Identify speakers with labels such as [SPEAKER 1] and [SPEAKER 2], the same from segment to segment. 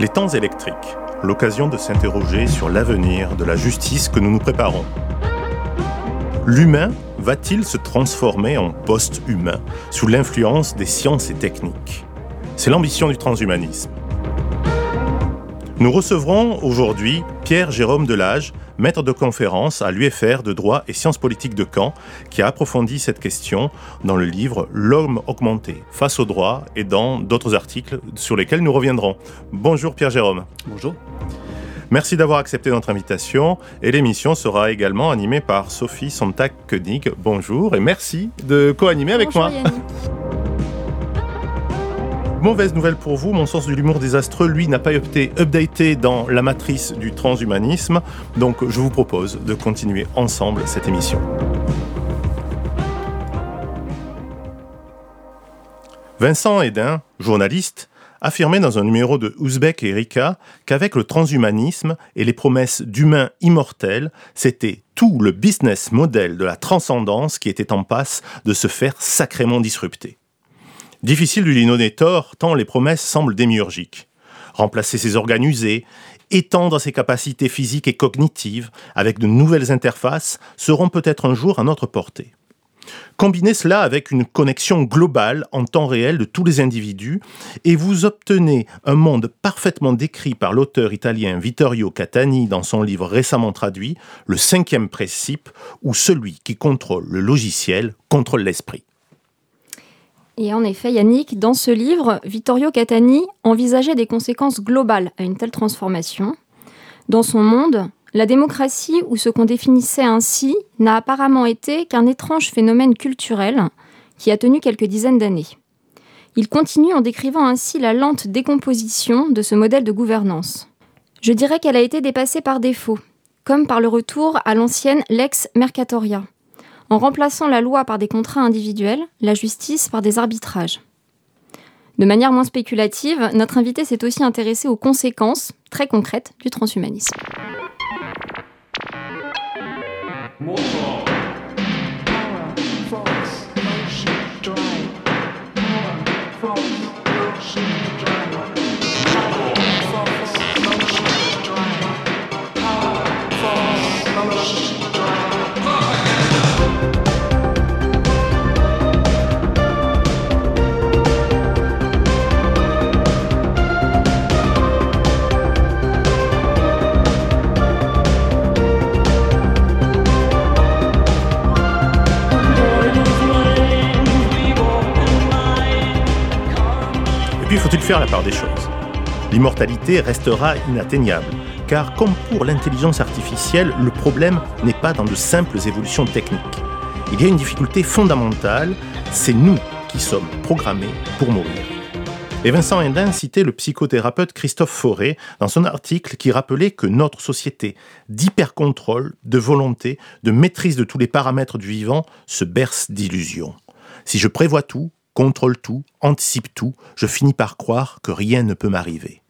[SPEAKER 1] Les temps électriques, l'occasion de s'interroger sur l'avenir de la justice que nous nous préparons. L'humain va-t-il se transformer en post-humain sous l'influence des sciences et techniques? C'est l'ambition du transhumanisme. Nous recevrons aujourd'hui Pierre Jérôme Delage, maître de conférence à l'UFR de droit et sciences politiques de Caen, qui a approfondi cette question dans le livre L'homme augmenté face au droit et dans d'autres articles sur lesquels nous reviendrons. Bonjour Pierre Jérôme.
[SPEAKER 2] Bonjour.
[SPEAKER 1] Merci d'avoir accepté notre invitation et l'émission sera également animée par Sophie Sontag-Koenig. Bonjour et merci de co-animer avec moi. Mauvaise nouvelle pour vous, mon sens de l'humour désastreux, lui, n'a pas été updaté dans la matrice du transhumanisme, donc je vous propose de continuer ensemble cette émission. Vincent Hedin, journaliste, affirmait dans un numéro de Ouzbek et Erika qu'avec le transhumanisme et les promesses d'humains immortels, c'était tout le business model de la transcendance qui était en passe de se faire sacrément disrupter. Difficile de lui donner tort, tant les promesses semblent démiurgiques. Remplacer ses organes usés, étendre ses capacités physiques et cognitives avec de nouvelles interfaces seront peut-être un jour à notre portée. Combinez cela avec une connexion globale en temps réel de tous les individus et vous obtenez un monde parfaitement décrit par l'auteur italien Vittorio Catani dans son livre récemment traduit, Le cinquième principe, où celui qui contrôle le logiciel contrôle l'esprit.
[SPEAKER 3] Et en effet, Yannick, dans ce livre, Vittorio Catani envisageait des conséquences globales à une telle transformation. Dans son monde, la démocratie, ou ce qu'on définissait ainsi, n'a apparemment été qu'un étrange phénomène culturel qui a tenu quelques dizaines d'années. Il continue en décrivant ainsi la lente décomposition de ce modèle de gouvernance. Je dirais qu'elle a été dépassée par défaut, comme par le retour à l'ancienne lex mercatoria, en remplaçant la loi par des contrats individuels, la justice par des arbitrages. De manière moins spéculative, notre invité s'est aussi intéressé aux conséquences très concrètes du transhumanisme.
[SPEAKER 1] La part des choses L'immortalité restera inatteignable, car comme pour l'intelligence artificielle, le problème n'est pas dans de simples évolutions techniques. Il y a une difficulté fondamentale, c'est nous qui sommes programmés pour mourir. Et Vincent Hendin citait le psychothérapeute Christophe Fauré dans son article qui rappelait que notre société d'hypercontrôle, de volonté, de maîtrise de tous les paramètres du vivant se berce d'illusions. Si je prévois tout, contrôle tout, anticipe tout, je finis par croire que rien ne peut m'arriver.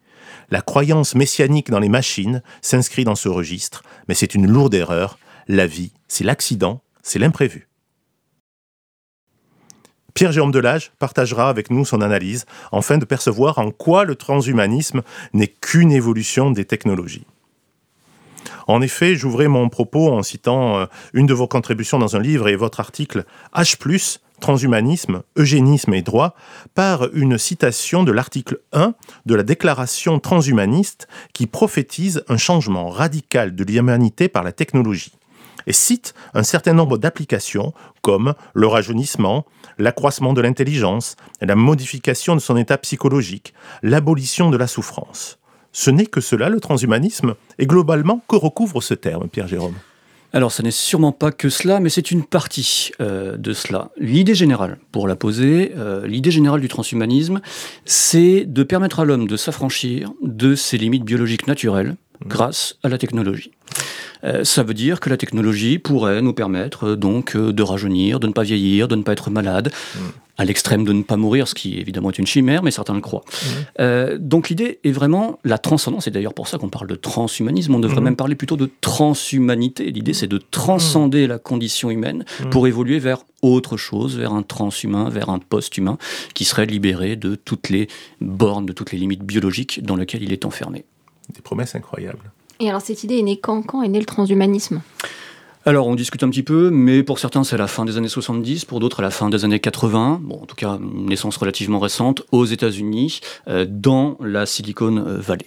[SPEAKER 1] La croyance messianique dans les machines s'inscrit dans ce registre, mais c'est une lourde erreur. La vie, c'est l'accident, c'est l'imprévu. Pierre-Jérôme Delage partagera avec nous son analyse, afin de percevoir en quoi le transhumanisme n'est qu'une évolution des technologies. En effet, j'ouvrais mon propos en citant euh, une de vos contributions dans un livre et votre article H, transhumanisme, eugénisme et droit, par une citation de l'article 1 de la déclaration transhumaniste qui prophétise un changement radical de l'humanité par la technologie et cite un certain nombre d'applications comme le rajeunissement, l'accroissement de l'intelligence, la modification de son état psychologique, l'abolition de la souffrance. Ce n'est que cela le transhumanisme, et globalement, que recouvre ce terme, Pierre Jérôme?
[SPEAKER 2] Alors, ce n'est sûrement pas que cela, mais c'est une partie euh, de cela. L'idée générale, pour la poser, euh, l'idée générale du transhumanisme, c'est de permettre à l'homme de s'affranchir de ses limites biologiques naturelles mmh. grâce à la technologie. Euh, ça veut dire que la technologie pourrait nous permettre euh, donc euh, de rajeunir, de ne pas vieillir, de ne pas être malade, mm. à l'extrême de ne pas mourir, ce qui évidemment est une chimère, mais certains le croient. Mm. donc l'idée est vraiment la transcendance, et d'ailleurs pour ça qu'on parle de transhumanisme, on devrait mm. même parler plutôt de transhumanité. L'idée c'est de transcender la condition humaine pour évoluer vers autre chose, vers un transhumain, vers un post-humain, qui serait libéré de toutes les bornes, de toutes les limites biologiques dans lesquelles il est enfermé.
[SPEAKER 1] Des promesses incroyables.
[SPEAKER 3] Et alors cette idée est née quand Quand est né le transhumanisme?
[SPEAKER 2] Alors, on discute un petit peu, mais pour certains, c'est la fin des années 70, pour d'autres, à la fin des années 80. Bon, en tout cas, une naissance relativement récente aux États-Unis, euh, dans la Silicon Valley.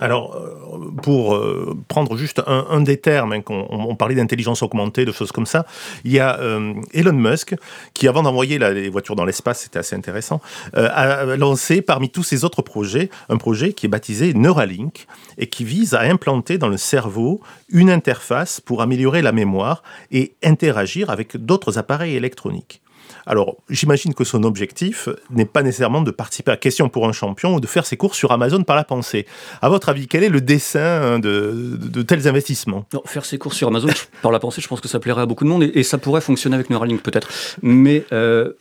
[SPEAKER 1] Alors, euh, pour euh, prendre juste un, des termes, hein, on, parlait d'intelligence augmentée, de choses comme ça, il y a euh, Elon Musk qui, avant d'envoyer les voitures dans l'espace, c'était assez intéressant, a lancé parmi tous ses autres projets un projet qui est baptisé Neuralink et qui vise à implanter dans le cerveau une interface pour améliorer la mémoire et interagir avec d'autres appareils électroniques. Alors, j'imagine que son objectif n'est pas nécessairement de participer à Question pour un champion ou de faire ses courses sur Amazon par la pensée. À votre avis, quel est le dessin de, tels investissements?
[SPEAKER 2] Faire ses courses sur Amazon par la pensée, je pense que ça plairait à beaucoup de monde et, ça pourrait fonctionner avec Neuralink peut-être. Mais euh,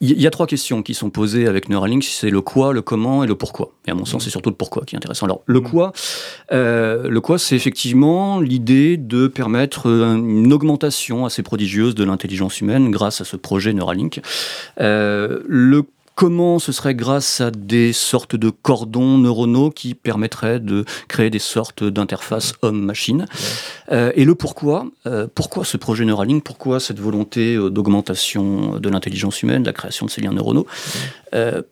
[SPEAKER 2] il y a trois questions qui sont posées avec Neuralink, c'est le quoi, le comment et le pourquoi. Et à mon sens, c'est surtout le pourquoi qui est intéressant. Alors, le quoi, euh, le quoi, c'est effectivement l'idée de permettre une augmentation assez prodigieuse de l'intelligence humaine grâce à ce projet Neuralink. Euh, le comment ce serait grâce à des sortes de cordons neuronaux qui permettraient de créer des sortes d'interfaces homme-machine. Euh, et le pourquoi, euh, pourquoi ce projet Neuralink, pourquoi cette volonté euh, d'augmentation de l'intelligence humaine, de la création de ces liens neuronaux?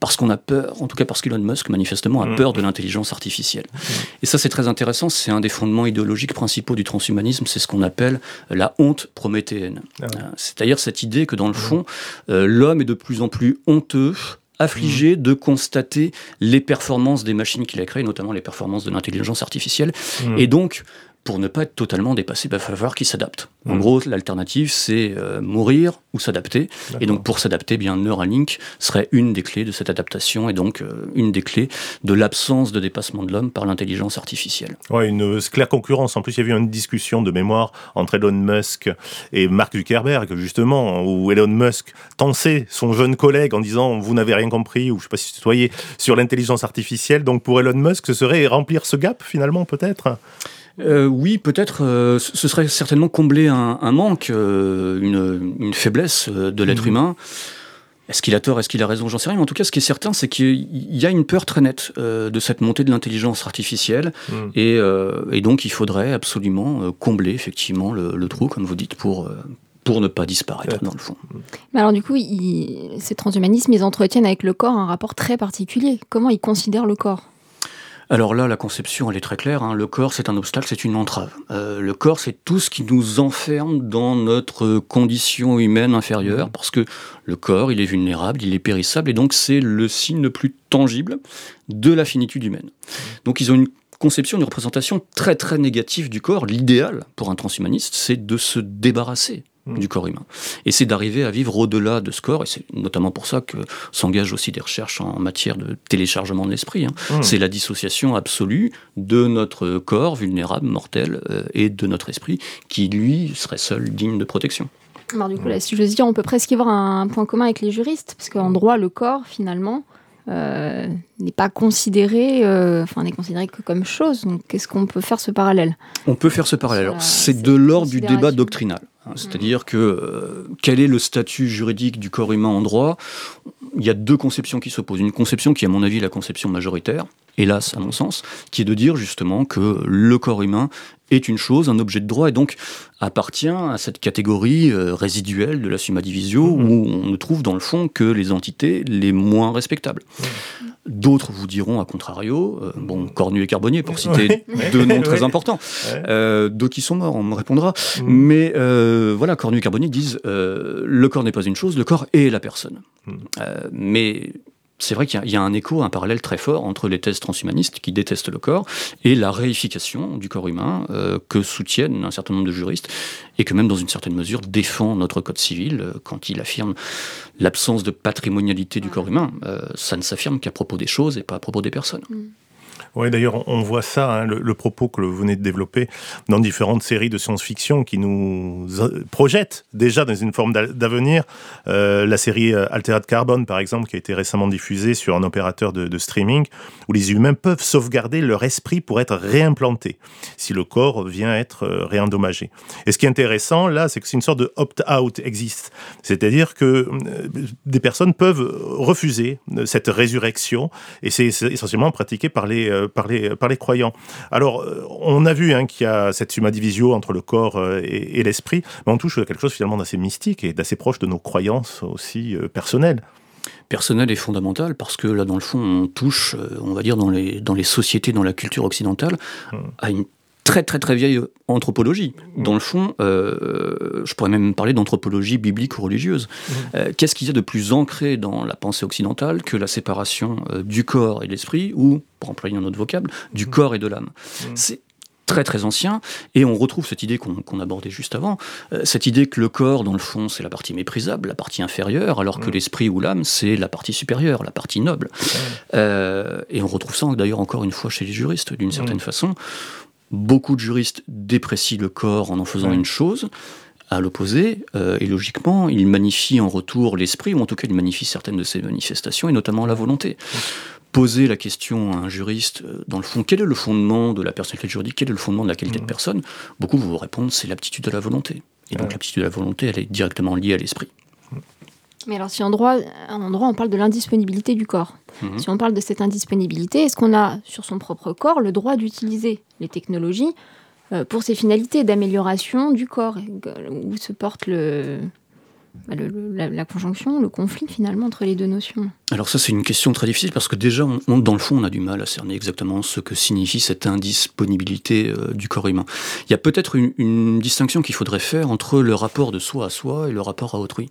[SPEAKER 2] Parce qu'on a peur, en tout cas parce qu'Elon Musk manifestement a mm. peur de l'intelligence artificielle. Mm. Et ça c'est très intéressant, c'est un des fondements idéologiques principaux du transhumanisme, c'est ce qu'on appelle la honte prométhéenne. Ah c'est-à-dire cette idée que dans le mm. fond, l'homme est de plus en plus honteux affligé de constater les performances des machines qu'il a créées, notamment les performances de l'intelligence artificielle. Mmh. Et donc, pour ne pas être totalement dépassé, il va falloir qu'il s'adapte. En mmh. gros, l'alternative, c'est euh, mourir ou s'adapter. Et donc, pour s'adapter, bien Neuralink serait une des clés de cette adaptation et donc euh, une des clés de l'absence de dépassement de l'homme par l'intelligence artificielle.
[SPEAKER 1] Ouais, une claire concurrence. En plus, il y avait une discussion de mémoire entre Elon Musk et Mark Zuckerberg, justement, où Elon Musk tensait son jeune collègue en disant Vous n'avez rien compris, ou je ne sais pas si vous voyez, sur l'intelligence artificielle. Donc, pour Elon Musk, ce serait remplir ce gap, finalement, peut-être?
[SPEAKER 2] Euh, oui, peut-être. Euh, ce serait certainement combler un, manque, euh, une, faiblesse de l'être mhm. humain. Est-ce qu'il a tort, est-ce qu'il a raison, j'en sais rien. Mais en tout cas, ce qui est certain, c'est qu'il y a une peur très nette de cette montée de l'intelligence artificielle, mhm. et, donc il faudrait absolument combler effectivement le, trou, comme vous dites, pour pour ne pas disparaître dans le fond.
[SPEAKER 3] Mais alors du coup, ces transhumanismes, ils entretiennent avec le corps un rapport très particulier. Comment ils considèrent le corps?
[SPEAKER 2] Alors là, la conception, elle est très claire. Hein. Le corps, c'est un obstacle, c'est une entrave. Euh, le corps, c'est tout ce qui nous enferme dans notre condition humaine inférieure, parce que le corps, il est vulnérable, il est périssable, et donc c'est le signe le plus tangible de la finitude humaine. Donc ils ont une conception, une représentation très très négative du corps. L'idéal pour un transhumaniste, c'est de se débarrasser Mm. du corps humain. Et c'est d'arriver à vivre au-delà de ce corps, et c'est notamment pour ça que s'engagent aussi des recherches en matière de téléchargement de l'esprit. Hein. Mm. C'est la dissociation absolue de notre corps vulnérable, mortel, euh, et de notre esprit, qui lui serait seul digne de protection.
[SPEAKER 3] Alors du coup, là, si je veux dire, on peut presque y voir un point commun avec les juristes, parce qu'en droit, le corps, finalement, euh, n'est pas considéré, euh, enfin n'est considéré que comme chose. Donc, qu'est-ce qu'on peut faire ce parallèle?
[SPEAKER 2] On peut faire ce parallèle. C'est de l'ordre du débat doctrinal. Hein, c'est-à-dire que euh, quel est le statut juridique du corps humain en droit? Il y a deux conceptions qui s'opposent. Une conception qui, à mon avis, est la conception majoritaire, hélas, à mon sens, qui est de dire justement que le corps humain est une chose, un objet de droit, et donc appartient à cette catégorie euh, résiduelle de la summa divisio, mmh. où on ne trouve dans le fond que les entités les moins respectables. Mmh. D'autres vous diront, à contrario, euh, bon, Cornu et Carbonnier, pour citer deux noms très importants, euh, d'autres qui sont morts, on me répondra, mmh. mais voilà, Cornu et Carbonnier disent, le corps n'est pas une chose, le corps est la personne. mais c'est vrai qu'il y, a un écho, un parallèle très fort entre les thèses transhumanistes qui détestent le corps et la réification du corps humain euh, que soutiennent un certain nombre de juristes et que même dans une certaine mesure défend notre code civil euh, quand il affirme l'absence de patrimonialité du corps humain. Euh, ça ne s'affirme qu'à propos des choses et pas à propos des personnes. Mm.
[SPEAKER 1] Oui, d'ailleurs, on voit ça, hein, le, propos que vous venez de développer, dans différentes séries de science-fiction qui nous projettent déjà dans une forme d'avenir. Euh, la série euh, Altered Carbon, par exemple, qui a été récemment diffusée sur un opérateur de, streaming, où les humains peuvent sauvegarder leur esprit pour être réimplantés, si le corps vient être euh, réendommagé. Et ce qui est intéressant, là, c'est que c'est une sorte de opt-out existe. C'est-à-dire que des personnes peuvent refuser cette résurrection, et c'est essentiellement pratiqué par les par les, par les croyants. Alors, euh, on a vu hein, qu'il y a cette summa divisio entre le corps euh, et, l'esprit, mais on touche à quelque chose finalement d'assez mystique et d'assez proche de nos croyances aussi euh, personnelles
[SPEAKER 2] personnel et fondamental parce que là dans le fond on touche on va dire dans les, dans les sociétés dans la culture occidentale mmh. à une très très très vieille anthropologie. Dans le fond, euh, je pourrais même parler d'anthropologie biblique ou religieuse. Mmh. Euh, qu'est-ce qu'il y a de plus ancré dans la pensée occidentale que la séparation euh, du corps et de l'esprit, ou, pour employer un autre vocable, du mmh. corps et de l'âme? Mmh. C'est très très ancien, et on retrouve cette idée qu'on abordait juste avant, cette idée que le corps, dans le fond, c'est la partie méprisable, la partie inférieure, alors que l'esprit ou l'âme, c'est la partie supérieure, la partie noble. et on retrouve ça d'ailleurs encore une fois chez les juristes, d'une certaine façon. Beaucoup de juristes déprécient le corps en en faisant une chose. À l'opposé, euh, et logiquement, ils magnifient en retour l'esprit, ou en tout cas, ils magnifient certaines de ses manifestations, et notamment la volonté. Poser la question à un juriste, euh, dans le fond, quel est le fondement de la personnalité juridique, quel est le fondement de la qualité de personne? Beaucoup vont vous répondre, c'est l'aptitude de la volonté. Et donc, l'aptitude de la volonté, elle est directement liée à l'esprit.
[SPEAKER 3] Mais alors, si en droit, en droit on parle de l'indisponibilité du corps, mhm. si on parle de cette indisponibilité, est-ce qu'on a sur son propre corps le droit d'utiliser les technologies euh, pour ses finalités d'amélioration du corps? Où se porte le, bah, la, conjonction, le conflit finalement entre les deux notions
[SPEAKER 2] Alors ça c'est une question très difficile parce que déjà dans le fond on a du mal à cerner exactement ce que signifie cette indisponibilité euh, du corps humain. Il y a peut-être une, distinction qu'il faudrait faire entre le rapport de soi à soi et le rapport à autrui.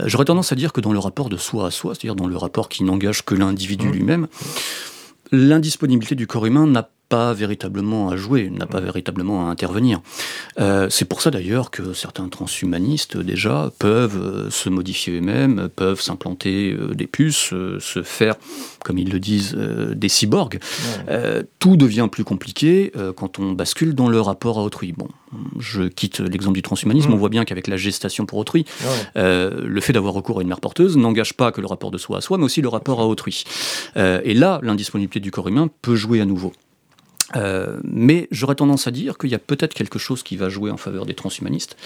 [SPEAKER 2] Euh, j'aurais tendance à dire que dans le rapport de soi à soi, c'est-à-dire dans le rapport qui n'engage que l'individu mmh. lui-même, l'indisponibilité du corps humain n'a pas véritablement à jouer, n'a pas véritablement à intervenir. Euh, c'est pour ça d'ailleurs que certains transhumanistes déjà peuvent euh, se modifier eux-mêmes, peuvent s'implanter euh, des puces, se faire, comme ils le disent, des cyborgs. tout devient plus compliqué quand on bascule dans le rapport à autrui. Bon, je quitte l'exemple du transhumanisme, mmh. on voit bien qu'avec la gestation pour autrui, le fait d'avoir recours à une mère porteuse n'engage pas que le rapport de soi à soi, mais aussi le rapport à autrui. et là, l'indisponibilité du corps humain peut jouer à nouveau. Euh, mais j'aurais tendance à dire qu'il y a peut-être quelque chose qui va jouer en faveur des transhumanistes,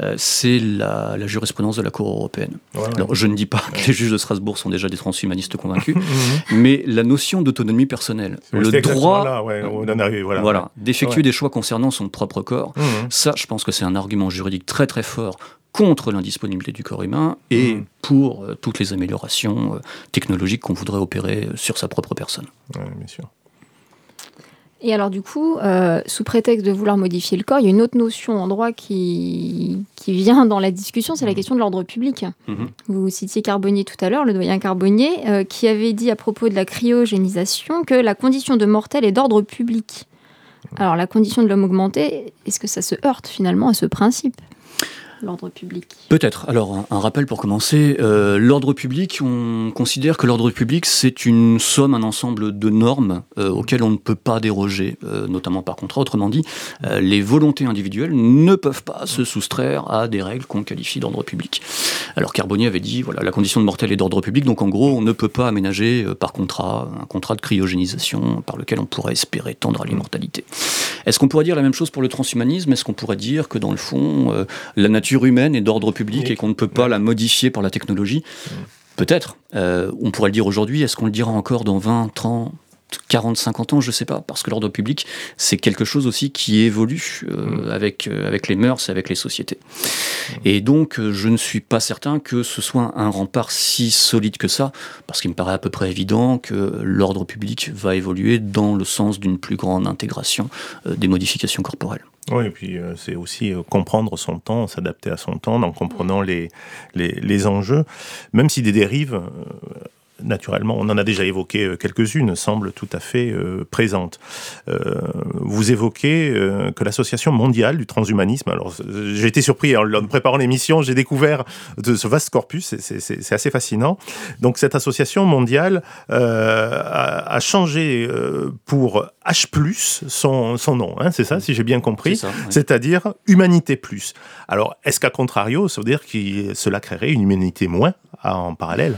[SPEAKER 2] euh, c'est la, jurisprudence de la Cour européenne. Alors je ne dis pas que les juges de Strasbourg sont déjà des transhumanistes convaincus, mhm. mais la notion d'autonomie personnelle, le droit voilà, d'effectuer des choix concernant son propre corps, mhm. ça je pense que c'est un argument juridique très très fort contre l'indisponibilité du corps humain et mhm. pour euh, toutes les améliorations technologiques qu'on voudrait opérer sur sa propre personne.
[SPEAKER 1] bien sûr.
[SPEAKER 3] Et alors du coup, euh, sous prétexte de vouloir modifier le corps, il y a une autre notion en droit qui, qui vient dans la discussion, c'est la mmh. question de l'ordre public. Mmh. Vous citiez Carbonnier tout à l'heure, le doyen Carbonnier, euh, qui avait dit à propos de la cryogénisation que la condition de mortel est d'ordre public. Alors la condition de l'homme augmenté, est-ce que ça se heurte finalement à ce principe? L'ordre public
[SPEAKER 2] Peut-être. Alors, un, rappel pour commencer. Euh, l'ordre public, on considère que l'ordre public, c'est une somme, un ensemble de normes euh, auxquelles on ne peut pas déroger, euh, notamment par contrat. Autrement dit, les volontés individuelles ne peuvent pas se soustraire à des règles qu'on qualifie d'ordre public. Alors, Carbonnier avait dit, voilà, la condition de mortel est d'ordre public, donc en gros, on ne peut pas aménager par contrat un contrat de cryogénisation par lequel on pourrait espérer tendre à l'immortalité. Est-ce qu'on pourrait dire la même chose pour le transhumanisme? Est-ce qu'on pourrait dire que, dans le fond, la nature humaine et d'ordre public et qu'on ne peut pas la modifier par la technologie. Peut-être. Euh, on pourrait le dire aujourd'hui. Est-ce qu'on le dira encore dans 20, 30, 40, 50 ans, je ne sais pas, parce que l'ordre public, c'est quelque chose aussi qui évolue euh, mm. avec, euh, avec les mœurs et avec les sociétés. Mm. Et donc, je ne suis pas certain que ce soit un rempart si solide que ça, parce qu'il me paraît à peu près évident que l'ordre public va évoluer dans le sens d'une plus grande intégration des modifications corporelles.
[SPEAKER 1] Oui, et puis euh, c'est aussi euh, comprendre son temps, s'adapter à son temps, en comprenant les, les, enjeux, même si des dérives, euh, naturellement, on en a déjà évoqué euh, quelques-unes, semblent tout à fait euh, présentes. Euh, vous évoquez que l'Association mondiale du transhumanisme, alors j'ai été surpris en, préparant l'émission, j'ai découvert de ce vaste corpus, c'est assez fascinant. Donc cette association mondiale a, changé pour H+, son, son nom, hein, c'est ça, si j'ai bien compris, c'est-à-dire Humanité Plus. Alors, est-ce qu'à contrario, ça veut dire que cela créerait une humanité moins en parallèle?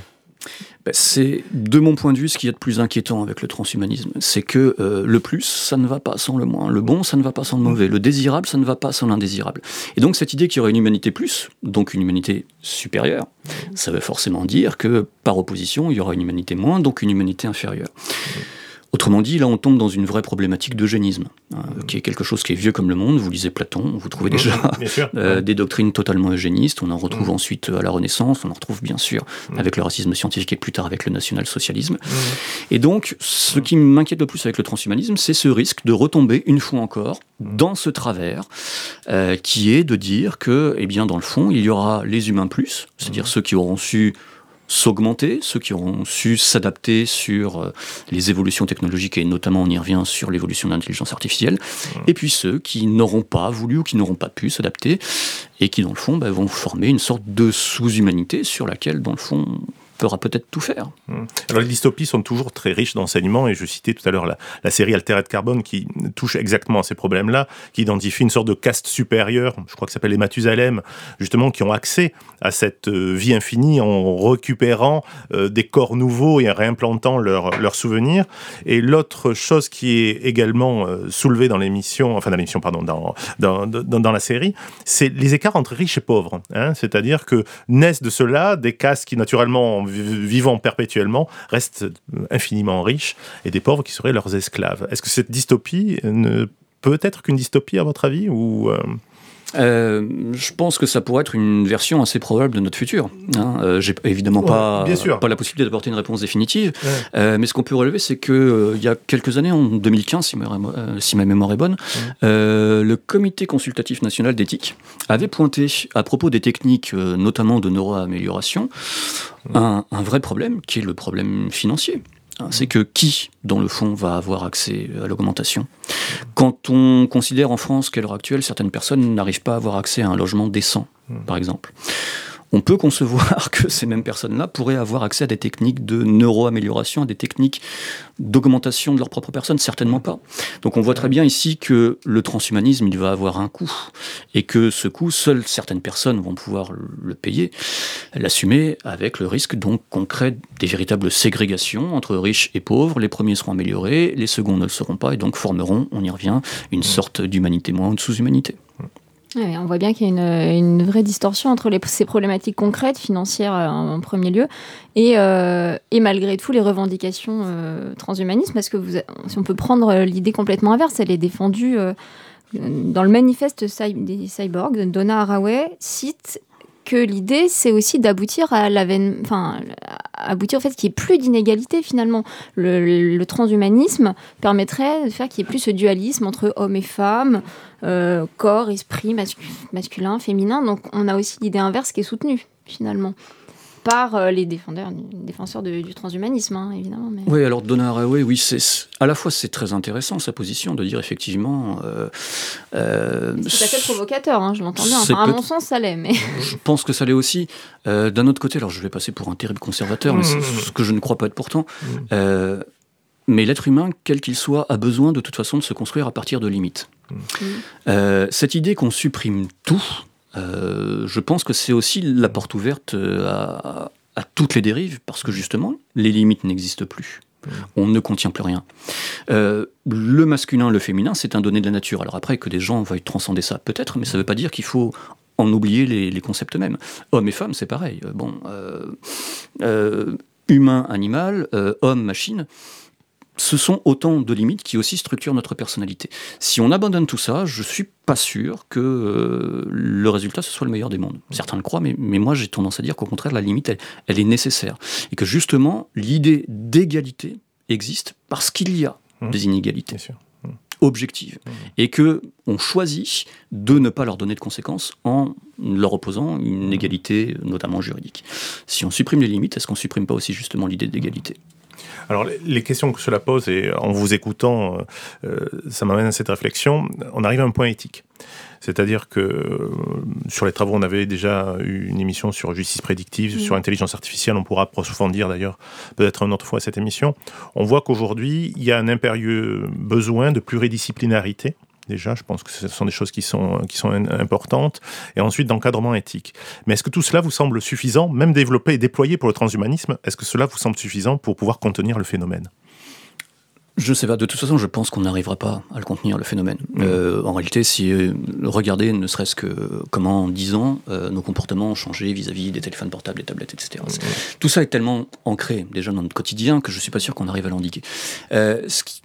[SPEAKER 2] Ben, c'est, de mon point de vue, ce qu'il y a de plus inquiétant avec le transhumanisme. C'est que euh, le plus, ça ne va pas sans le moins. Le bon, ça ne va pas sans le mauvais. Le désirable, ça ne va pas sans l'indésirable. Et donc, cette idée qu'il y aurait une humanité plus, donc une humanité supérieure, ça veut forcément dire que, par opposition, il y aura une humanité moins, donc une humanité inférieure. Autrement dit, là, on tombe dans une vraie problématique d'eugénisme, hein, qui est quelque chose qui est vieux comme le monde. Vous lisez Platon, vous trouvez déjà euh, des doctrines totalement eugénistes. On en retrouve mm. ensuite à la Renaissance, on en retrouve bien sûr avec le racisme scientifique et plus tard avec le national-socialisme. Et donc, ce qui m'inquiète le plus avec le transhumanisme, c'est ce risque de retomber une fois encore dans ce travers, euh, qui est de dire que, eh bien, dans le fond, il y aura les humains plus, c'est-à-dire ceux qui auront su s'augmenter, ceux qui auront su s'adapter sur euh, les évolutions technologiques et notamment on y revient sur l'évolution de l'intelligence artificielle, mmh. et puis ceux qui n'auront pas voulu ou qui n'auront pas pu s'adapter et qui dans le fond bah, vont former une sorte de sous-humanité sur laquelle dans le fond pourra peut-être tout faire.
[SPEAKER 1] Mmh. Alors les dystopies sont toujours très riches d'enseignements et je citais tout à l'heure la, série Altered Carbone qui touche exactement à ces problèmes-là, qui identifie une sorte de caste supérieure, je crois que s'appelle les Mathusalem, justement qui ont accès à cette euh, vie infinie en récupérant euh, des corps nouveaux et en réimplantant leurs souvenirs. Et l'autre chose qui est également euh, soulevée dans l'émission, enfin dans l'émission, pardon, dans, dans, dans, la série, c'est les écarts entre riches et pauvres. Hein. C'est-à-dire que naissent de cela des castes qui naturellement vivant perpétuellement, restent infiniment riches, et des pauvres qui seraient leurs esclaves. Est-ce que cette dystopie ne peut être qu'une dystopie, à votre avis ou euh,
[SPEAKER 2] euh, je pense que ça pourrait être une version assez probable de notre futur. Hein. Euh, J'ai évidemment pas, pas la possibilité d'apporter une réponse définitive, euh, mais ce qu'on peut relever, c'est que euh, il y a quelques années, en 2015, si ma, si ma mémoire est bonne, le Comité consultatif national d'éthique avait pointé, à propos des techniques, notamment de neuroamélioration, un, un vrai problème qui est le problème financier. Hein, c'est que qui, dans le fond, va avoir accès à l'augmentation? Quand on considère en France qu'à l'heure actuelle, certaines personnes n'arrivent pas à avoir accès à un logement décent, par exemple, on peut concevoir que ces mêmes personnes-là pourraient avoir accès à des techniques de neuroamélioration, à des techniques d'augmentation de leur propre personne Certainement pas. Donc on voit très bien ici que le transhumanisme, il va avoir un coût, et que ce coût, seules certaines personnes vont pouvoir le payer, l'assumer, avec le risque donc qu'on crée des véritables ségrégations entre riches et pauvres. Les premiers seront améliorés, les seconds ne le seront pas, et donc formeront, on y revient, une sorte d'humanité moins ou de sous-humanité
[SPEAKER 3] on voit bien qu'il y a une, vraie distorsion entre ces problématiques concrètes, financières euh, en, premier lieu, euh, et, malgré tout les revendications euh, transhumanistes, parce que si on peut prendre l'idée complètement inverse, elle est défendue dans le manifeste des cyborgs. Donna Haraway cite que l'idée, c'est aussi d'aboutir à enfin, aboutir au fait qu'il n'y ait plus d'inégalité finalement. Le, transhumanisme permettrait de faire qu'il y ait plus ce dualisme entre hommes et femmes, euh, corps, esprit, masculin, féminin. Donc on a aussi l'idée inverse qui est soutenue finalement par euh, les défenseurs, du transhumanisme, hein, évidemment.
[SPEAKER 2] Oui, alors Donna Haraway, oui, c'est à la fois c'est très intéressant sa position de dire effectivement.
[SPEAKER 3] Euh, euh c'est assez provocateur, hein, je l'entends bien. à mon sens, ça l'est, mais.
[SPEAKER 2] Je pense que ça l'est aussi. Euh, d'un autre côté, alors je vais passer pour un terrible conservateur, mais ce que je ne crois pas être pourtant. mais l'être humain, quel qu'il soit, a besoin de toute façon de se construire à partir de limites. cette idée qu'on supprime tout, euh, je pense que c'est aussi la porte ouverte euh, à, toutes les dérives, parce que justement, les limites n'existent plus. On ne contient plus rien. Euh, le masculin, le féminin, c'est un donné de la nature. Alors après, que des gens veuillent transcender ça, peut-être, mais ça ne veut pas dire qu'il faut en oublier les, concepts mêmes. Homme et femme, c'est pareil. Bon, humain, animal, homme, machine ce sont autant de limites qui aussi structurent notre personnalité. Si on abandonne tout ça, je suis pas sûr que euh, le résultat ce soit le meilleur des mondes. Certains le croient, mais, moi j'ai tendance à dire qu'au contraire, la limite, elle, est nécessaire. Et que justement, l'idée d'égalité existe parce qu'il y a mmh. des inégalités. Mmh. objectives
[SPEAKER 1] Mmh.
[SPEAKER 2] et que on choisit de ne pas leur donner de conséquences en leur opposant une égalité, notamment juridique. Si on supprime les limites, est-ce qu'on supprime pas aussi justement l'idée d'égalité?
[SPEAKER 1] Alors, les- questions que cela pose, et en vous écoutant, euh, euh, ça m'amène à cette réflexion, on arrive à un point éthique. C'est-à-dire que euh, sur les travaux, on avait déjà eu une émission sur justice prédictive,
[SPEAKER 3] Mm.
[SPEAKER 1] sur intelligence artificielle, on pourra approfondir d'ailleurs peut-être une autre fois cette émission. On voit qu'aujourd'hui, il y a un impérieux besoin de pluridisciplinarité. Déjà, je pense que ce sont des choses qui sont, qui sont importantes. Et ensuite, d'encadrement éthique. Mais est-ce que tout cela vous semble suffisant, même développé et déployé pour le transhumanisme? Est-ce que cela vous semble suffisant pour pouvoir contenir le phénomène?
[SPEAKER 2] Je sais pas, de toute façon, je pense qu'on n'arrivera pas à le contenir, le phénomène. Euh, en réalité, si euh, regardez ne serait-ce que comment en 10 ans, euh, nos comportements ont changé vis-à-vis des téléphones portables, des tablettes, etc. C'est- Tout ça est tellement ancré déjà dans notre quotidien que je suis pas sûr qu'on arrive à l'endiguer. Euh, ce qui-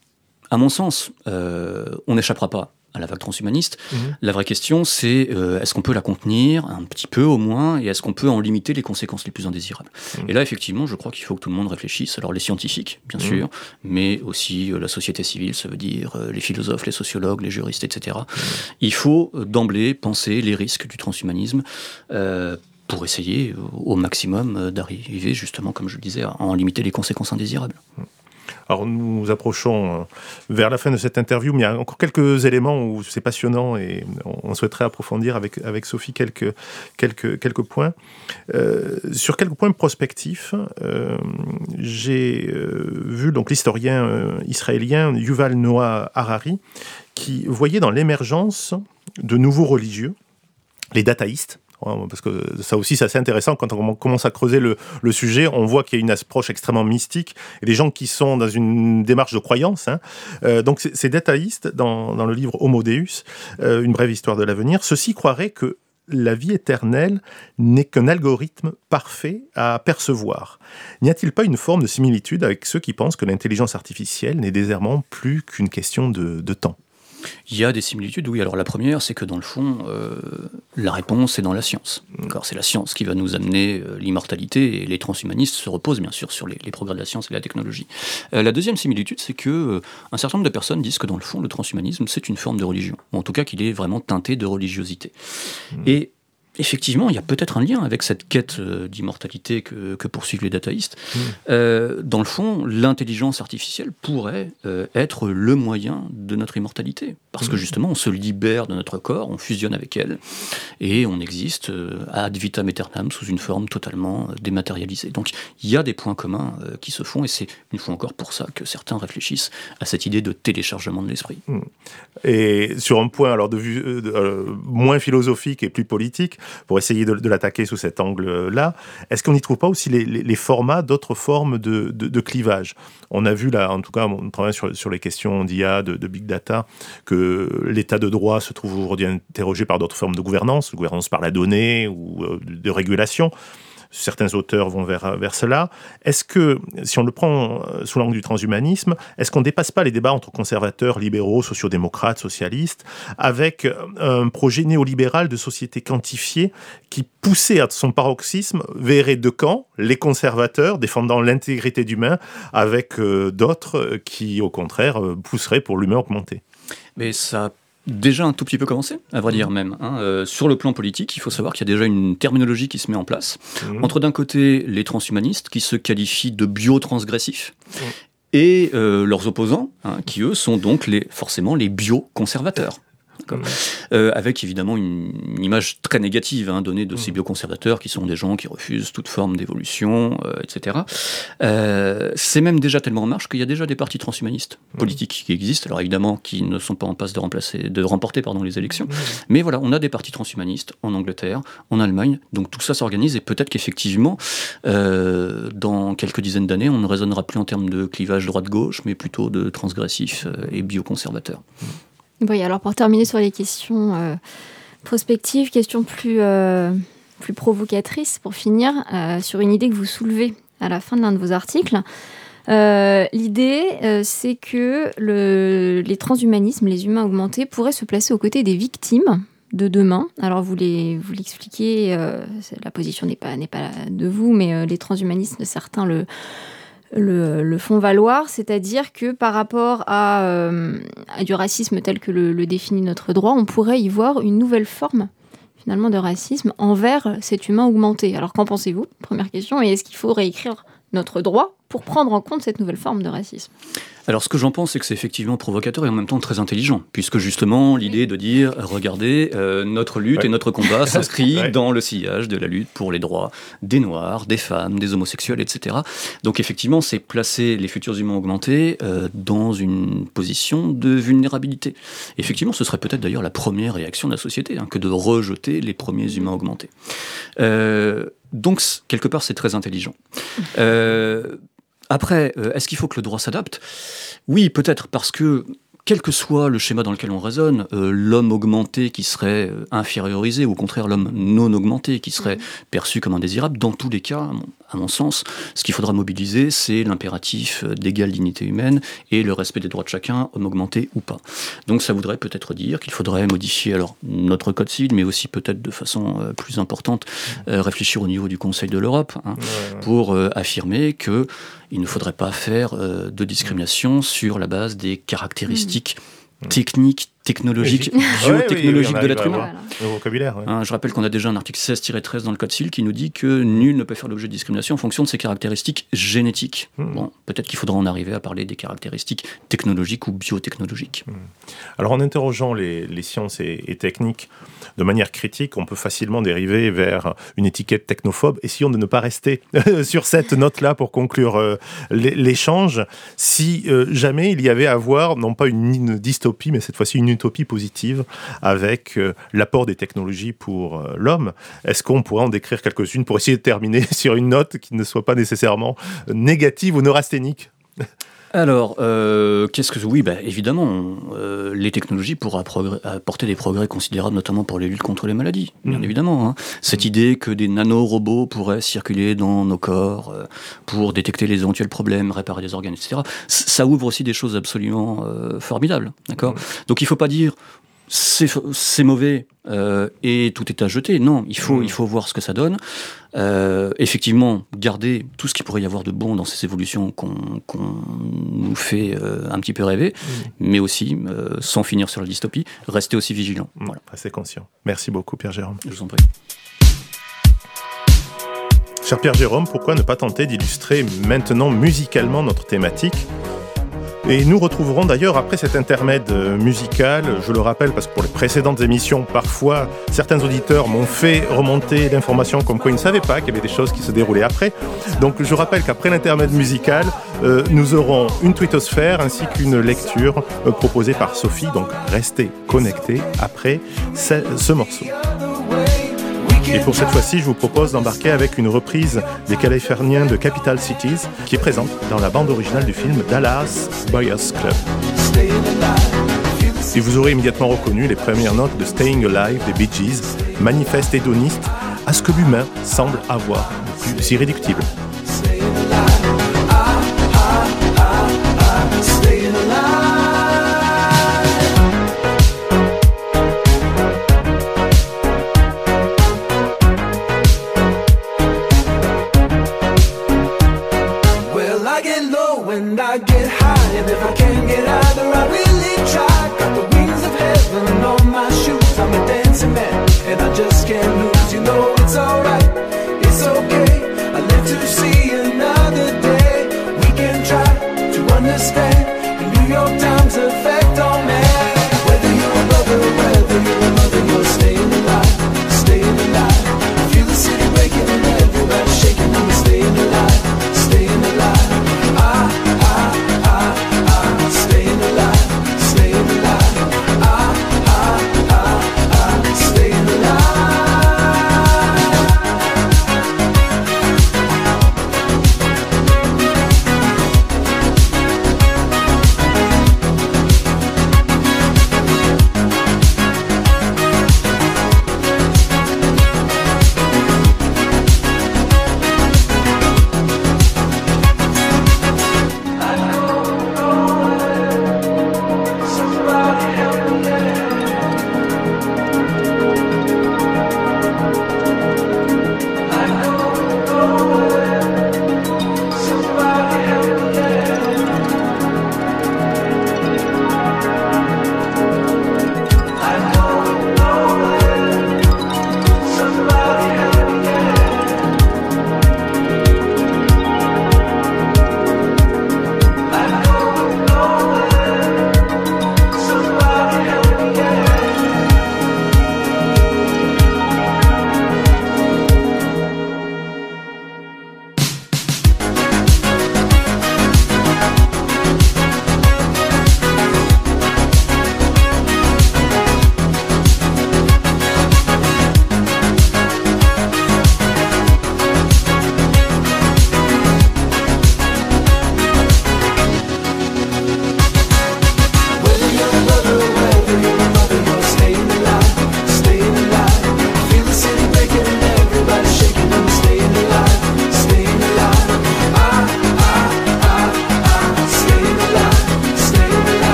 [SPEAKER 2] à mon sens, euh, on n'échappera pas à la vague transhumaniste.
[SPEAKER 1] Mhm.
[SPEAKER 2] La vraie question, c'est euh, est-ce qu'on peut la contenir un petit peu au moins, et est-ce qu'on peut en limiter les conséquences les plus indésirables?
[SPEAKER 1] Mhm.
[SPEAKER 2] Et là, effectivement, je crois qu'il faut que tout le monde réfléchisse. Alors les scientifiques, bien
[SPEAKER 1] Mhm.
[SPEAKER 2] sûr, mais aussi euh, la société civile, ça veut dire euh, les philosophes, les sociologues, les juristes, etc. Il faut d'emblée penser les risques du transhumanisme. pour essayer au maximum d'arriver justement, comme je le disais, à en limiter les conséquences indésirables.
[SPEAKER 1] Alors nous nous approchons euh, vers la fin de cette interview, mais il y a encore quelques éléments où c'est passionnant et on souhaiterait approfondir avec, avec Sophie quelques, quelques, quelques points. Euh, sur quelques points prospectifs, euh, j'ai vu donc l'historien israélien Yuval Noah Harari qui voyait dans l'émergence de nouveaux religieux, les dataïstes, Parce que ça aussi, c'est assez intéressant. Quand on commence à creuser le, sujet, on voit qu'il y a une approche extrêmement mystique et des gens qui sont dans une démarche de croyance. hein. Euh, donc, ces- ces détaillistes, dans, le livre Homo Deus, euh, une brève histoire de l'avenir, ceux-ci croiraient que la vie éternelle n'est qu'un algorithme parfait à percevoir. N'y a-t-il pas une forme de similitude avec ceux qui pensent que l'intelligence artificielle n'est désormais plus qu'une question de temps?
[SPEAKER 2] Il y a des similitudes, oui. Alors la première, c'est que dans le fond, euh, la réponse est dans la science. D'accord c'est la science qui va nous amener euh, l'immortalité, et les transhumanistes se reposent bien sûr sur les, les progrès de la science et de la technologie. Euh, la deuxième similitude, c'est que un certain nombre de personnes disent que dans le fond, le transhumanisme, c'est une forme de religion, ou en tout cas qu'il est vraiment teinté de religiosité. Et Effectivement, il y a peut-être un lien avec cette quête euh, d'immortalité que, que poursuivent les dataïstes. Euh, dans le fond, l'intelligence artificielle pourrait euh, être le moyen de notre immortalité. Parce que justement, on se libère de notre corps, on fusionne avec elle, et on existe euh, ad vitam aeternam sous une forme totalement dématérialisée. Donc il y a des points communs qui se font, et c'est une fois encore pour ça que certains réfléchissent à cette idée de téléchargement de l'esprit.
[SPEAKER 1] Et sur un point alors de vue moins philosophique et plus politique, pour essayer de, l'attaquer sous cet angle-là, est-ce qu'on n'y trouve pas aussi les, formats d'autres formes de, clivage? On a vu là, en tout cas, on travaille sur, sur les questions d'IA, de, big data, que l'état de droit se trouve aujourd'hui interrogé par d'autres formes de gouvernance, gouvernance par la donnée ou euh, de régulation. Certains auteurs vont vers, vers cela. Est-ce que, si on le prend euh, sous l'angle du transhumanisme, est-ce qu'on ne dépasse pas les débats entre conservateurs, libéraux, sociodémocrates, socialistes, avec euh, un projet néolibéral de société quantifiée qui, poussé à son paroxysme, verrait deux camps, les conservateurs défendant l'intégrité d'humain, avec euh, d'autres qui, au contraire, pousseraient pour l'humain augmenté?
[SPEAKER 2] Mais ça déjà un tout petit peu commencé, à vrai dire même. hein. Euh, sur le plan politique, il faut savoir qu'il y a déjà une terminologie qui se met en place.
[SPEAKER 1] Mhm.
[SPEAKER 2] Entre d'un côté les transhumanistes qui se qualifient de biotransgressifs
[SPEAKER 1] Mhm.
[SPEAKER 2] et euh, leurs opposants, hein, qui eux sont donc les, forcément les bioconservateurs. D'accord Euh, avec évidemment une, une image très négative hein, donnée de ces bioconservateurs qui sont des gens qui refusent toute forme d'évolution, euh, etc. Euh, c'est même déjà tellement en marche qu'il y a déjà des partis transhumanistes politiques qui existent, alors évidemment qui ne sont pas en passe de, remplacer, de remporter pardon, les élections, mais voilà, on a des partis transhumanistes en Angleterre, en Allemagne, donc tout ça s'organise et peut-être qu'effectivement, dans quelques dizaines d'années, on ne raisonnera plus en termes de clivage droite-gauche, mais plutôt de transgressifs euh, et bioconservateurs.
[SPEAKER 3] Oui, alors pour terminer sur les questions euh, prospectives, questions plus, euh, plus provocatrices pour finir, euh, sur une idée que vous soulevez à la fin de l'un de vos articles. Euh, L'idée, c'est que le, les transhumanismes, les humains augmentés, pourraient se placer aux côtés des victimes de demain. Alors vous l'expliquez, la position n'est pas, pas de vous, mais les transhumanistes, certains le, le, font valoir, c'est-à-dire que par rapport à, du racisme tel que le, définit notre droit, on pourrait y voir une nouvelle forme finalement de racisme envers cet humain augmenté. Alors qu'en pensez-vous? Première question. Et est-ce qu'il faut réécrire notre droit pour prendre en compte cette nouvelle forme de racisme
[SPEAKER 2] alors ce que j'en pense, c'est que c'est effectivement provocateur et en même temps très intelligent, puisque justement l'idée de dire, regardez, euh, notre lutte et notre combat s'inscrit dans le sillage de la lutte pour les droits des Noirs, des femmes, des homosexuels, etc. Donc effectivement, c'est placer les futurs humains augmentés euh, dans une position de vulnérabilité. Effectivement, ce serait peut-être d'ailleurs la première réaction de la société, hein, que de rejeter les premiers humains augmentés. Euh, donc, quelque part, c'est très intelligent. Euh, après, euh, est-ce qu'il faut que le droit s'adapte? Oui, peut-être parce que quel que soit le schéma dans lequel on raisonne, euh, l'homme augmenté qui serait euh, infériorisé, ou au contraire l'homme non augmenté qui serait mhm. perçu comme indésirable, dans tous les cas, à mon sens, ce qu'il faudra mobiliser, c'est l'impératif euh, d'égale dignité humaine et le respect des droits de chacun, homme augmenté ou pas. Donc ça voudrait peut-être dire qu'il faudrait modifier alors notre code civil, mais aussi peut-être de façon plus importante mhm. réfléchir au niveau du Conseil de l'Europe hein, pour affirmer que il ne faudrait pas faire de discrimination sur la base des caractéristiques technique, technologique, biotechnologique de l'être humain.
[SPEAKER 1] vocabulaire.
[SPEAKER 2] Hein, je rappelle qu'on a déjà un article 16-13 dans le Code civil qui nous dit que nul ne peut faire l'objet de discrimination en fonction de ses caractéristiques génétiques. Hmm. Bon, peut-être qu'il faudra en arriver à parler des caractéristiques technologiques ou biotechnologiques. Hmm.
[SPEAKER 1] Alors en interrogeant les, sciences et techniques, de manière critique, on peut facilement dériver vers une étiquette technophobe. Essayons de ne pas rester sur cette note-là pour conclure euh, l'échange. Si euh, jamais il y avait à voir, non pas une, dystopie, mais cette fois-ci une positive avec euh, l'apport des technologies pour l'homme, est-ce qu'on pourrait en décrire quelques-unes pour essayer de terminer sur une note qui ne soit pas nécessairement négative ou neurasthénique?
[SPEAKER 2] Alors, euh, qu'est-ce que oui, bah, évidemment, euh, les technologies pourraient apporter des progrès considérables, notamment pour les luttes contre les maladies, bien mm. évidemment. Hein. Cette mm. idée que des nanorobots pourraient circuler dans nos corps euh, pour détecter les éventuels problèmes, réparer des organes, etc. Ça ouvre aussi des choses absolument formidables, d'accord? Mm. Donc, il ne faut pas dire c'est mauvais euh, et tout est à jeter. Non, il faut, il faut voir ce que ça donne. Euh, effectivement, garder tout ce qu'il pourrait y avoir de bon dans ces évolutions qu'on nous fait euh, un petit peu rêver, mais aussi, sans finir sur la dystopie, rester aussi vigilant.
[SPEAKER 1] Mmh, voilà. Assez conscient. Merci beaucoup, Pierre-Jérôme.
[SPEAKER 2] Je vous en prie.
[SPEAKER 1] Cher Pierre-Jérôme, pourquoi ne pas tenter d'illustrer maintenant musicalement notre thématique et nous retrouverons d'ailleurs après cet intermède euh, musical, je le rappelle parce que pour les précédentes émissions, parfois certains auditeurs m'ont fait remonter l'information comme quoi ils ne savaient pas qu'il y avait des choses qui se déroulaient après. Donc je rappelle qu'après l'intermède musical, euh, nous aurons une twittosphère ainsi qu'une lecture euh, proposée par Sophie. Donc restez connectés après ce morceau. Et pour cette fois-ci, je vous propose d'embarquer avec une reprise des Californiens de Capital Cities qui est présente dans la bande originale du film Dallas Boyers Club. Et vous aurez immédiatement reconnu les premières notes de Staying Alive des Bee Gees, manifeste hédoniste à ce que l'humain semble avoir de plus irréductible.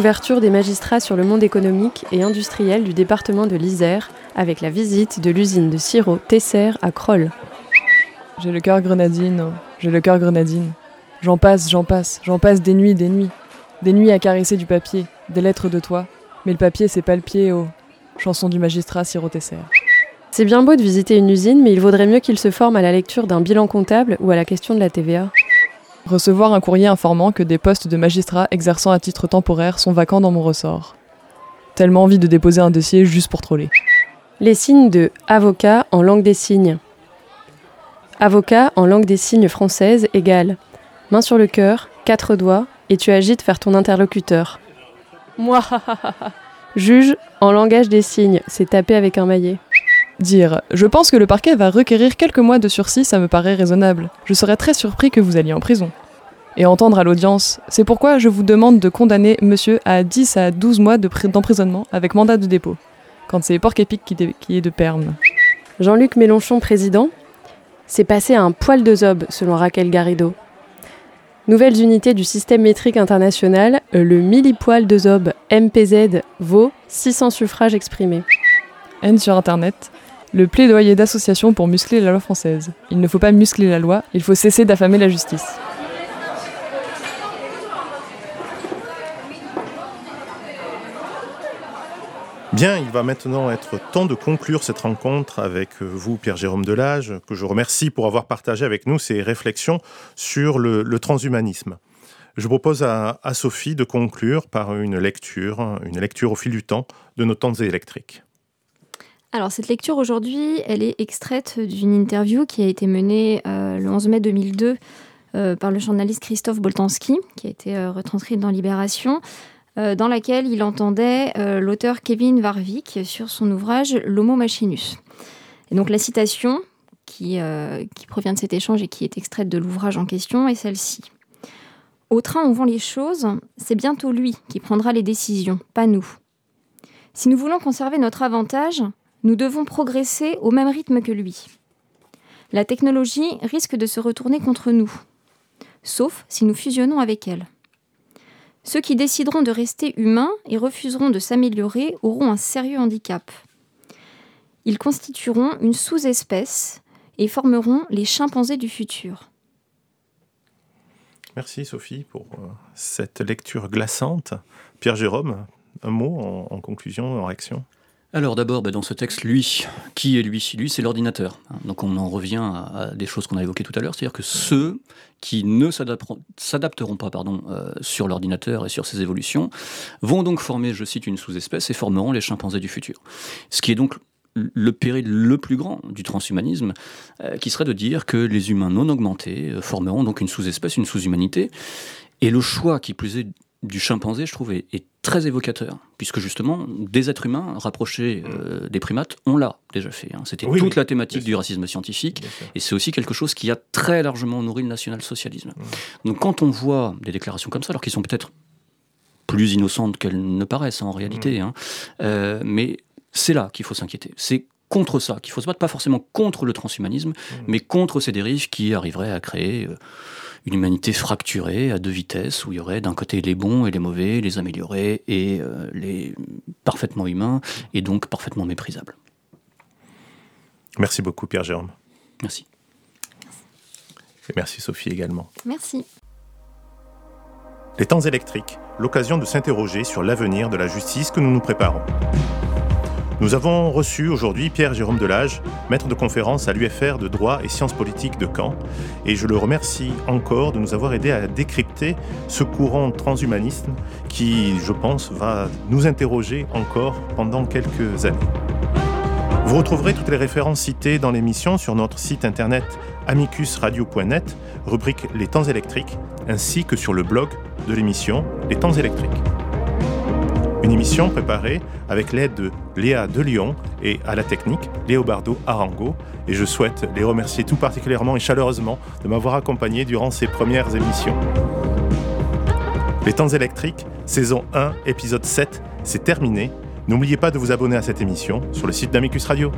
[SPEAKER 4] Ouverture des magistrats sur le monde économique et industriel du département de l'Isère avec la visite de l'usine de sirop Tesser à Kroll.
[SPEAKER 5] J'ai le cœur grenadine, j'ai le cœur grenadine. J'en passe, j'en passe, j'en passe des nuits, des nuits. Des nuits à caresser du papier, des lettres de toi. Mais le papier, c'est pas le pied, oh. Chanson du magistrat Sirot Tesser.
[SPEAKER 4] C'est bien beau de visiter une usine, mais il vaudrait mieux qu'il se forme à la lecture d'un bilan comptable ou à la question de la TVA.
[SPEAKER 5] Recevoir un courrier informant que des postes de magistrats exerçant à titre temporaire sont vacants dans mon ressort. Tellement envie de déposer un dossier juste pour troller.
[SPEAKER 4] Les signes de avocat en langue des signes. Avocat en langue des signes française égale main sur le cœur, quatre doigts, et tu agites vers ton interlocuteur. Moi, juge en langage des signes, c'est taper avec un maillet.
[SPEAKER 5] Dire Je pense que le parquet va requérir quelques mois de sursis, ça me paraît raisonnable. Je serais très surpris que vous alliez en prison. Et entendre à l'audience C'est pourquoi je vous demande de condamner monsieur à 10 à 12 mois d'emprisonnement avec mandat de dépôt. Quand c'est Porc Épic qui, qui est de perme.
[SPEAKER 4] Jean-Luc Mélenchon, président C'est passé à un poil de zob, selon Raquel Garrido. Nouvelles unités du système métrique international, le millipoil de zob MPZ vaut 600 suffrages exprimés.
[SPEAKER 5] N sur Internet, le plaidoyer d'association pour muscler la loi française. Il ne faut pas muscler la loi, il faut cesser d'affamer la justice.
[SPEAKER 1] Bien, il va maintenant être temps de conclure cette rencontre avec vous, Pierre-Jérôme Delage, que je remercie pour avoir partagé avec nous ces réflexions sur le, transhumanisme. Je propose à, à, Sophie de conclure par une lecture, une lecture au fil du temps de nos temps électriques.
[SPEAKER 3] Alors cette lecture aujourd'hui, elle est extraite d'une interview qui a été menée euh, le 11 mai 2002 euh, par le journaliste Christophe Boltanski, qui a été euh, retranscrite dans Libération, dans laquelle il entendait l'auteur Kevin Warwick sur son ouvrage L'Homo Machinus. Et donc la citation qui, qui provient de cet échange et qui est extraite de l'ouvrage en question est celle-ci. Au train où vont les choses, c'est bientôt lui qui prendra les décisions, pas nous. Si nous voulons conserver notre avantage, nous devons progresser au même rythme que lui. La technologie risque de se retourner contre nous, sauf si nous fusionnons avec elle. Ceux qui décideront de rester humains et refuseront de s'améliorer auront un sérieux handicap. Ils constitueront une sous-espèce et formeront les chimpanzés du futur.
[SPEAKER 1] Merci Sophie pour euh, cette lecture glaçante. Pierre Jérôme, un mot en, en conclusion, en réaction?
[SPEAKER 2] Alors d'abord, bah, dans ce texte, lui, qui est lui Lui, c'est l'ordinateur. Donc on en revient à, des choses qu'on a évoquées tout à l'heure, c'est-à-dire que ceux qui ne s'adapteront pas euh, sur l'ordinateur et sur ses évolutions vont donc former, je cite, une sous-espèce et formeront les chimpanzés du futur. Ce qui est donc le péril le plus grand du transhumanisme, euh, qui serait de dire que les humains non augmentés euh, formeront donc une sous-espèce, une sous-humanité. Et le choix qui plus est du chimpanzé, je trouve, est, très évocateur, puisque justement, des êtres humains rapprochés euh, des primates, on l'a déjà fait. Hein. C'était toute la thématique du racisme scientifique, et c'est aussi quelque chose qui a très largement nourri le national-socialisme. Donc quand on voit des déclarations comme ça, alors qu'ils sont peut-être plus innocentes qu'elles ne paraissent en réalité, hein, euh, mais c'est là qu'il faut s'inquiéter. C'est contre ça qu'il faut se battre, pas forcément contre le transhumanisme, mais contre ces dérives qui arriveraient à créer... Euh, une humanité fracturée à deux vitesses, où il y aurait d'un côté les bons et les mauvais, les améliorés et euh, les parfaitement humains, et donc parfaitement méprisables.
[SPEAKER 1] Merci beaucoup Pierre Jérôme.
[SPEAKER 2] Merci.
[SPEAKER 1] Et merci Sophie également.
[SPEAKER 3] Merci.
[SPEAKER 1] Les temps électriques, l'occasion de s'interroger sur l'avenir de la justice que nous nous préparons. Nous avons reçu aujourd'hui Pierre-Jérôme Delage, maître de conférence à l'UFR de droit et sciences politiques de Caen, et je le remercie encore de nous avoir aidé à décrypter ce courant transhumanisme qui, je pense, va nous interroger encore pendant quelques années. Vous retrouverez toutes les références citées dans l'émission sur notre site internet amicusradio.net, rubrique Les temps électriques, ainsi que sur le blog de l'émission Les temps électriques. Émission préparée avec l'aide de Léa de Lyon et à la technique Léobardo Arango. Et je souhaite les remercier tout particulièrement et chaleureusement de m'avoir accompagné durant ces premières émissions. Les temps électriques, saison 1, épisode 7, c'est terminé. N'oubliez pas de vous abonner à cette émission sur le site d'Amicus Radio.